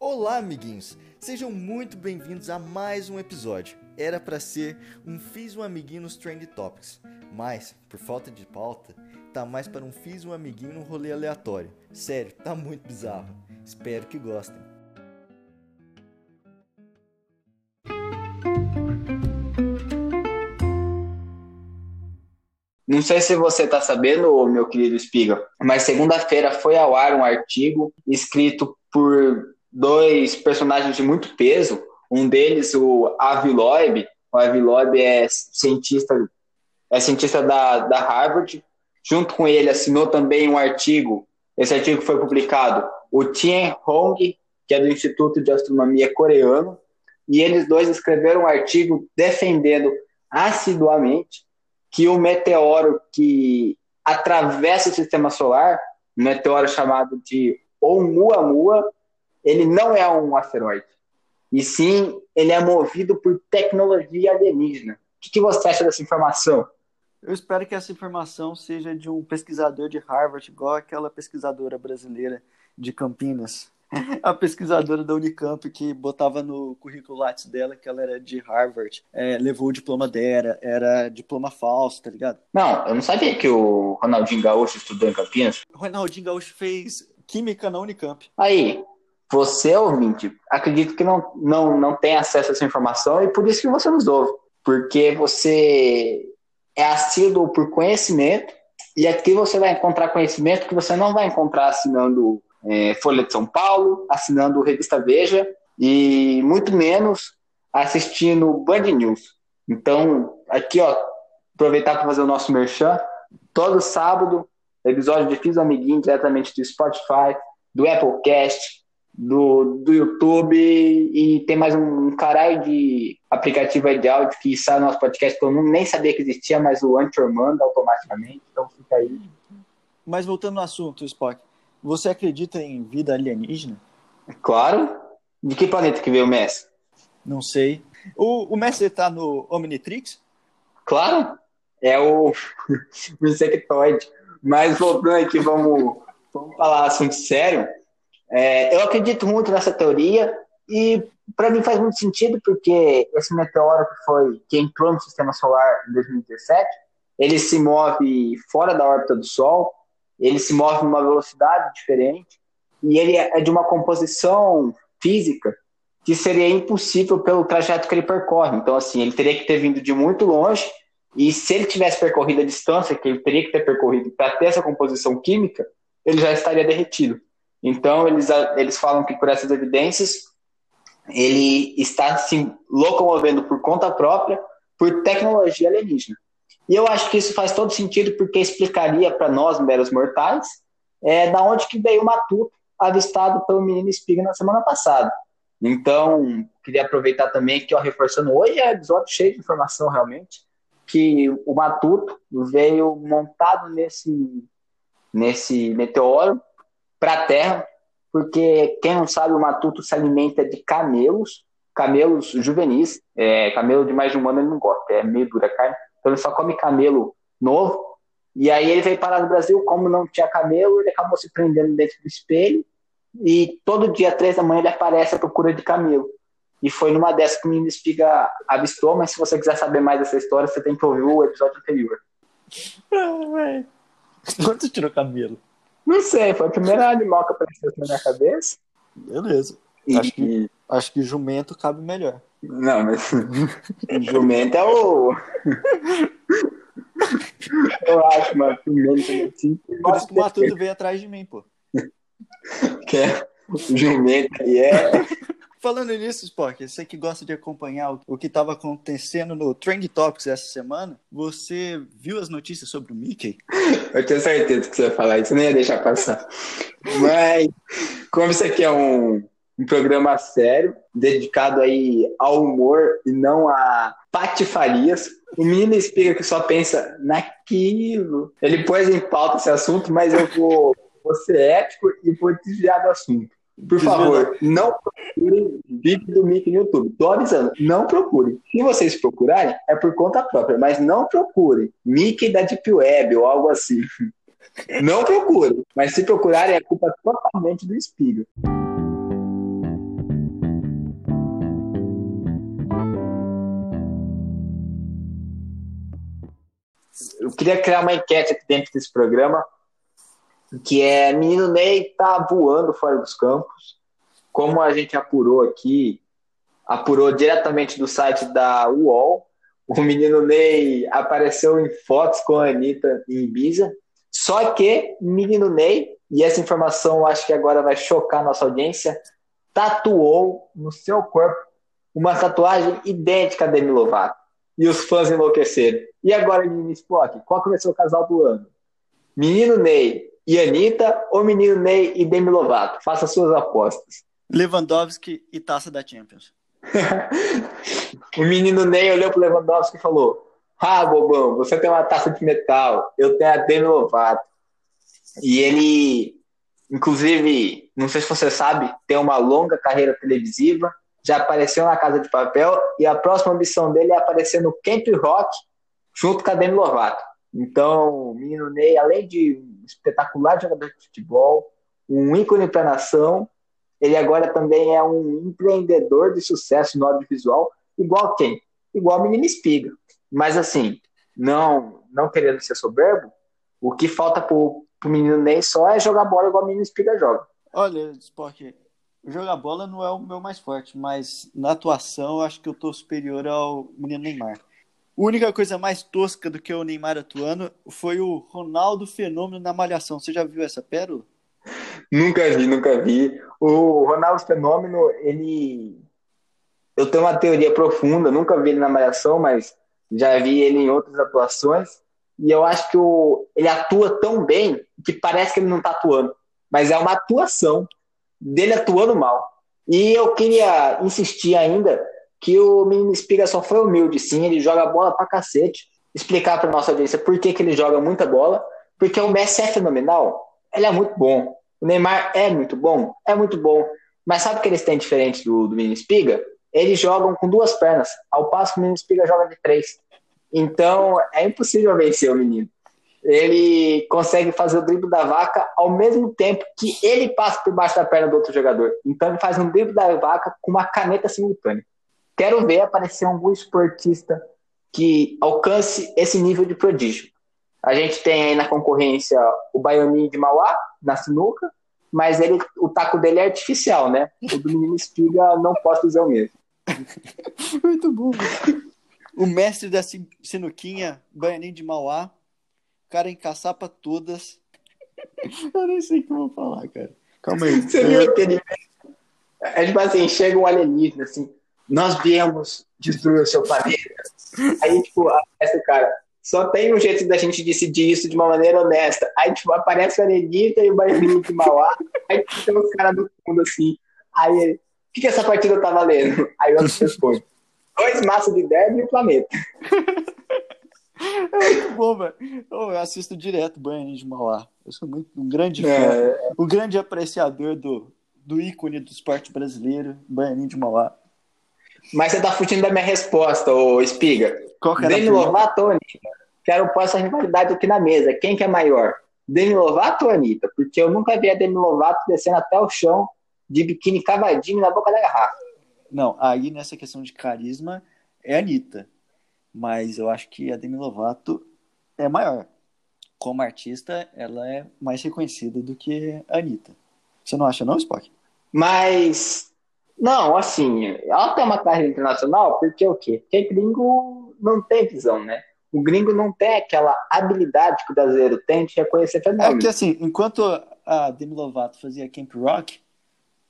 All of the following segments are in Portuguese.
Olá, amiguinhos! Sejam muito bem-vindos a mais um episódio. Era para ser um Fiz um Amiguinho nos Trend Topics, mas, por falta de pauta, tá mais para um Fiz um Amiguinho no rolê aleatório. Sério, tá muito bizarro. Espero que gostem. Não sei se você está sabendo, meu querido Espiga, mas segunda-feira foi ao ar um artigo escrito por dois personagens de muito peso. Um deles, o Avi Loeb. O Avi Loeb é cientista, é cientista da, da Harvard. Junto com ele assinou também um artigo. Esse artigo foi publicado o Tien Hong, que é do Instituto de Astronomia coreano, e eles dois escreveram um artigo defendendo assiduamente que o meteoro que atravessa o sistema solar, um meteoro chamado de Oumuamua, ele não é um asteroide. E sim, ele é movido por tecnologia alienígena. O que, que você acha dessa informação? Eu espero que essa informação seja de um pesquisador de Harvard, igual aquela pesquisadora brasileira de Campinas, a pesquisadora da Unicamp que botava no currículo Lattes dela que ela era de Harvard, é, levou o diploma dela, era diploma falso, tá ligado? Não, eu não sabia que o Ronaldinho Gaúcho estudou em Campinas. O Ronaldinho Gaúcho fez química na Unicamp. Aí, você, ouvinte, acredito que não, não, não tem acesso a essa informação e por isso que você nos ouve. Porque você é assíduo por conhecimento e aqui você vai encontrar conhecimento que você não vai encontrar assinando é, Folha de São Paulo, assinando Revista Veja e muito menos assistindo Band News. Então, aqui, ó, aproveitar para fazer o nosso merchan. Todo sábado, episódio de Fiz Amiguinho diretamente do Spotify, do Applecast, do, do YouTube e tem mais um caralho de aplicativo aí de áudio que sai no nosso podcast que eu nem sabia que existia, mas o Anchor manda automaticamente, então fica aí. Mas voltando ao assunto, Spock, você acredita em vida alienígena? Claro. De que planeta que veio o Messi? Não sei. O, o Messi tá no Omnitrix? Claro. É o, o insectoide. Mas voltando aqui, vamos, vamos falar assunto sério. É, eu acredito muito nessa teoria e para mim faz muito sentido porque esse meteoro que foi que entrou no sistema solar em 2017, ele se move fora da órbita do Sol ele se move numa velocidade diferente e ele é de uma composição física que seria impossível pelo trajeto que ele percorre. Então, assim, ele teria que ter vindo de muito longe e se ele tivesse percorrido a distância que ele teria que ter percorrido para ter essa composição química, ele já estaria derretido. Então, eles, eles falam que por essas evidências, ele está se locomovendo por conta própria por tecnologia alienígena. E eu acho que isso faz todo sentido porque explicaria para nós, meros mortais, é, da onde que veio o matuto avistado pelo menino Espiga na semana passada. Então, queria aproveitar também que, ó, reforçando, hoje é episódio cheio de informação realmente, que o matuto veio montado nesse, nesse meteoro para a Terra, porque quem não sabe, o matuto se alimenta de camelos, camelos juvenis, é, camelo de mais de um ano ele não gosta, é meio dura carne, então ele só come camelo novo. E aí ele veio parar no Brasil, como não tinha camelo, ele acabou se prendendo dentro do espelho. E todo dia, três da manhã, ele aparece à procura de camelo. E foi numa dessas que o menino Espiga avistou, mas se você quiser saber mais dessa história, você tem que ouvir o episódio anterior. Ah, Quanto tirou camelo? Não sei, foi o primeiro animal que apareceu na minha cabeça. Beleza. E... Acho, que, acho que jumento cabe melhor. Não, mas jumento é o. Eu acho, mano, jumento é. Por isso que o Matuto veio atrás de mim, pô. Que é jumento e é. Falando nisso, Spock, você que gosta de acompanhar o que estava acontecendo no Trend Topics essa semana, você viu as notícias sobre o Mickey? Eu tenho certeza que você vai falar isso, nem ia deixar passar. Mas, como isso aqui é um, um programa sério, dedicado aí ao humor e não a patifarias. O menino explica que só pensa naquilo. Ele pôs em pauta esse assunto, mas eu vou, vou ser ético e vou desviar do assunto. Por favor, não procurem vídeo do Mickey no YouTube. Tô avisando, não procurem. Se vocês procurarem, é por conta própria, mas não procurem. Mickey da Deep Web ou algo assim. Não procurem, mas se procurarem, é culpa totalmente do espírito. Eu queria criar uma enquete aqui dentro desse programa que é menino Ney tá voando fora dos campos. Como a gente apurou aqui, apurou diretamente do site da UOL, o menino Ney apareceu em fotos com a Anitta em Ibiza. Só que menino Ney, e essa informação acho que agora vai chocar nossa audiência, tatuou no seu corpo uma tatuagem idêntica a Demi Lovato. E os fãs enlouqueceram. E agora, menino Spock, qual que vai ser o casal do ano? Menino Ney e Anitta ou menino Ney e Demi Lovato? Faça suas apostas. Lewandowski e taça da Champions. o menino Ney olhou pro Lewandowski e falou: Ah, bobão, você tem uma taça de metal, eu tenho a Demi Lovato. E ele, inclusive, não sei se você sabe, tem uma longa carreira televisiva, já apareceu na Casa de Papel e a próxima ambição dele é aparecer no Camp Rock junto com a Demi Lovato. Então, o menino Ney, além de espetacular jogador de futebol, um ícone para a nação, ele agora também é um empreendedor de sucesso no audiovisual, igual quem? Igual o menino Espiga. Mas assim, não não querendo ser soberbo, o que falta pro, pro menino Ney só é jogar bola igual o menino Espiga joga. Olha, Spock, jogar bola não é o meu mais forte, mas na atuação eu acho que eu tô superior ao menino Neymar. A única coisa mais tosca do que o Neymar atuando foi o Ronaldo Fenômeno na Malhação. Você já viu essa pérola? Nunca vi, nunca vi. O Ronaldo Fenômeno, ele. Eu tenho uma teoria profunda, nunca vi ele na Malhação, mas já vi ele em outras atuações. E eu acho que o... ele atua tão bem que parece que ele não está atuando. Mas é uma atuação dele atuando mal. E eu queria insistir ainda que o menino Espiga só foi humilde, sim, ele joga bola pra cacete. Explicar pra nossa audiência por que, que ele joga muita bola. Porque o Messi é fenomenal, ele é muito bom. O Neymar é muito bom? É muito bom. Mas sabe o que eles têm diferente do, do menino Espiga? Eles jogam com duas pernas, ao passo que o menino Espiga joga de três. Então, é impossível vencer o menino. Ele consegue fazer o drible da vaca ao mesmo tempo que ele passa por baixo da perna do outro jogador. Então, ele faz um drible da vaca com uma caneta simultânea. Quero ver aparecer algum esportista que alcance esse nível de prodígio. A gente tem aí na concorrência o Baianinho de Mauá, na sinuca, mas ele, o taco dele é artificial, né? O do menino Espiga não posso dizer o mesmo. Muito bom. O mestre da sinuquinha, Baianinho de Mauá, o cara encaçapa todas. Eu nem sei o que eu vou falar, cara. Calma aí. Você viu aquele. É tipo assim, chega um alienígena assim, nós viemos destruir o seu planeta. Aí, tipo, aparece o cara, só tem um jeito da gente decidir isso de uma maneira honesta. Aí, tipo, aparece a Anitta e o Bailinho de Mauá. Aí tipo, tem os caras do fundo assim. Aí ele, o que, que essa partida tá valendo? Aí o outro responde: dois maços de derby e o planeta. É muito bom, velho. Eu assisto direto Bailinho de Mauá. Eu sou muito um grande fã, é... um grande apreciador do, do ícone do esporte brasileiro, Baianinho de Mauá. Mas você tá fugindo da minha resposta, ô Espiga. Qual que era Demi Lovato ou Anitta? Quero pôr essa rivalidade aqui na mesa. Quem que é maior? Demi Lovato ou Anitta? Porque eu nunca vi a Demi Lovato descendo até o chão de biquíni cavadinho na boca da garrafa. Não, aí nessa questão de carisma é a Anitta. Mas eu acho que a Demi Lovato é maior. Como artista, ela é mais reconhecida do que a Anitta. Você não acha não, Spock? Mas não, assim, ela tem uma carreira internacional porque o quê? Porque gringo não tem visão, né? O gringo não tem aquela habilidade que o brasileiro tem de reconhecer fenômenos. É que assim, enquanto a Demi Lovato fazia Camp Rock,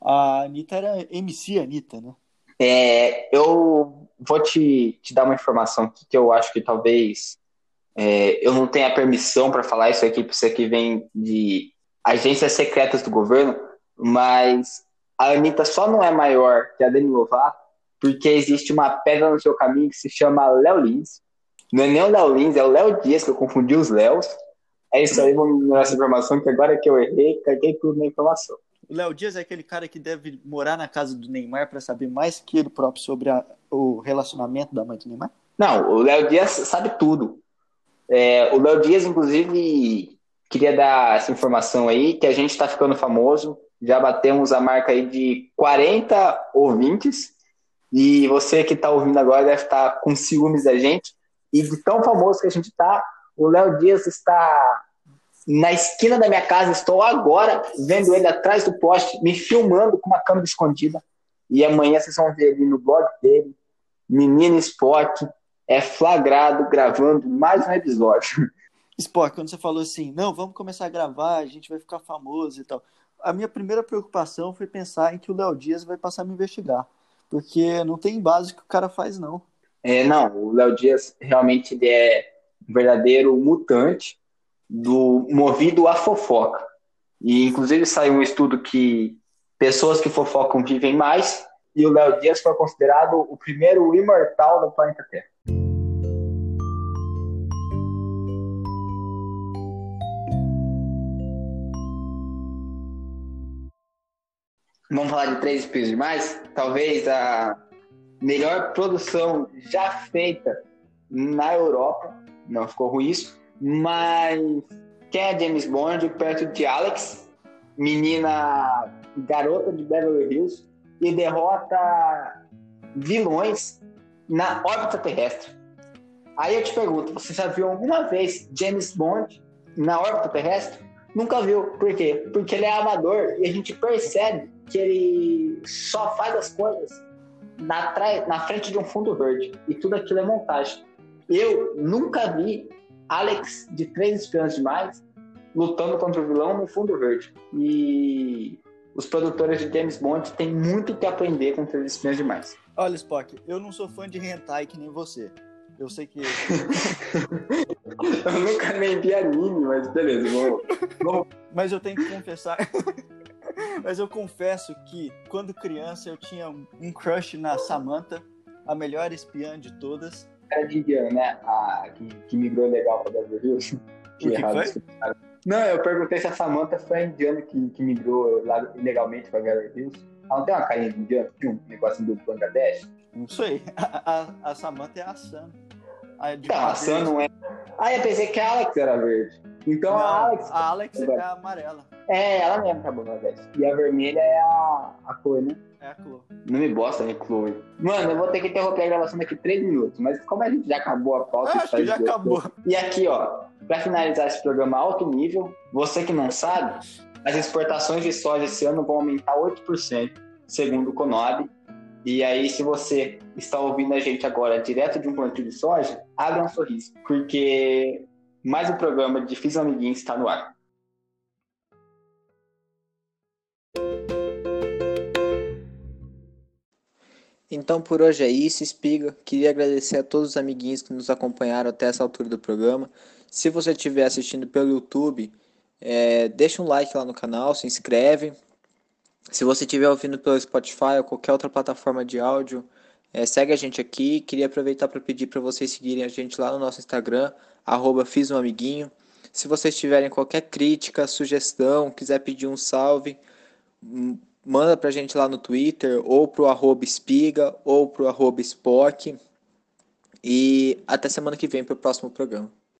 a Anitta era MC Anitta, né? É, eu vou te, te dar uma informação aqui que eu acho que talvez é, eu não tenha permissão para falar isso aqui, porque isso aqui vem de agências secretas do governo, mas a Anitta só não é maior que a Demi Lovato porque existe uma pedra no seu caminho que se chama Léo Lins. Não é nem o Léo Lins, é o Léo Dias, que eu confundi os Léos. É isso aí, vamos melhorar essa informação, que agora que eu errei, caguei tudo na informação. O Léo Dias é aquele cara que deve morar na casa do Neymar para saber mais que ele próprio sobre a, o relacionamento da mãe do Neymar? Não, o Léo Dias sabe tudo. É, o Léo Dias, inclusive, queria dar essa informação aí, que a gente está ficando famoso já batemos a marca aí de 40 ouvintes. E você que está ouvindo agora deve estar tá com ciúmes da gente. E de tão famoso que a gente está, O Léo Dias está na esquina da minha casa, estou agora vendo ele atrás do poste, me filmando com uma câmera escondida. E amanhã vocês vão ver ele no blog dele, Menino Spock, é flagrado gravando mais um episódio. Spock, quando você falou assim, não, vamos começar a gravar, a gente vai ficar famoso e tal. A minha primeira preocupação foi pensar em que o Léo Dias vai passar a me investigar. Porque não tem base que o cara faz, não. É, não, o Léo Dias realmente ele é um verdadeiro mutante do movido à fofoca. E inclusive saiu um estudo que pessoas que fofocam vivem mais, e o Léo Dias foi considerado o primeiro imortal do planeta Terra. Vamos falar de Três Espios Demais? Talvez a melhor produção já feita na Europa. Não ficou ruim isso. Mas quem é James Bond perto de Alex, menina garota de Beverly Hills, e derrota vilões na órbita terrestre. Aí eu te pergunto, você já viu alguma vez James Bond na órbita terrestre? Nunca viu. Por quê? Porque ele é amador e a gente percebe que ele só faz as coisas na, na frente de um fundo verde. E tudo aquilo é montagem. Eu nunca vi Alex de Três Espiões Demais lutando contra o vilão no fundo verde. E os produtores de James Bond têm muito que aprender com Três Espiões Demais. Olha, Spock, eu não sou fã de hentai que nem você. Eu sei que. eu nunca nem vi anime, mas beleza, vamos. vamos. Mas eu tenho que confessar. Mas eu confesso que, quando criança, eu tinha um crush na Samantha, a melhor espiã de todas. De Indiana, né? A, que, que migrou legal pra Beverly Hills. Que, que foi? Não, eu perguntei se a Samantha foi a indiana que, que migrou lá ilegalmente pra Beverly Hills. Ela não tem uma carinha de indiana? Tinha um negócio do Bangladesh? Não sei. A, a, a Samantha é a Sam. A, não, a Sam não é. Ah, eu pensei que a Alex era verde. Então não, a Alex. A Alex é a amarela. É, ela mesmo tá Bangladesh. E a vermelha é a, a cor, né? É a Chloe. Não me bosta, né, Chloe? Mano, eu vou ter que interromper a gravação daqui três minutos, mas como a gente já acabou a pauta... Eu acho que já acabou. E aqui, ó, pra finalizar esse programa alto nível, você que não sabe, as exportações de soja esse ano vão aumentar 8%, segundo o Conab. E aí, se você está ouvindo a gente agora direto de um plantio de soja, abra um sorriso, porque mais um programa de Fiz um Amiguinho está no ar. Então por hoje é isso, Espiga. Queria agradecer a todos os amiguinhos que nos acompanharam até essa altura do programa. Se você estiver assistindo pelo YouTube, é, deixa um like lá no canal, se inscreve. Se você estiver ouvindo pelo Spotify ou qualquer outra plataforma de áudio, é, segue a gente aqui. Queria aproveitar para pedir para vocês seguirem a gente lá no nosso Instagram, arroba Fiz um Amiguinho. Se vocês tiverem qualquer crítica, sugestão, quiser pedir um salve, hum, manda pra gente lá no Twitter, ou pro arroba espiga, ou pro arroba spock. E até semana que vem pro próximo programa.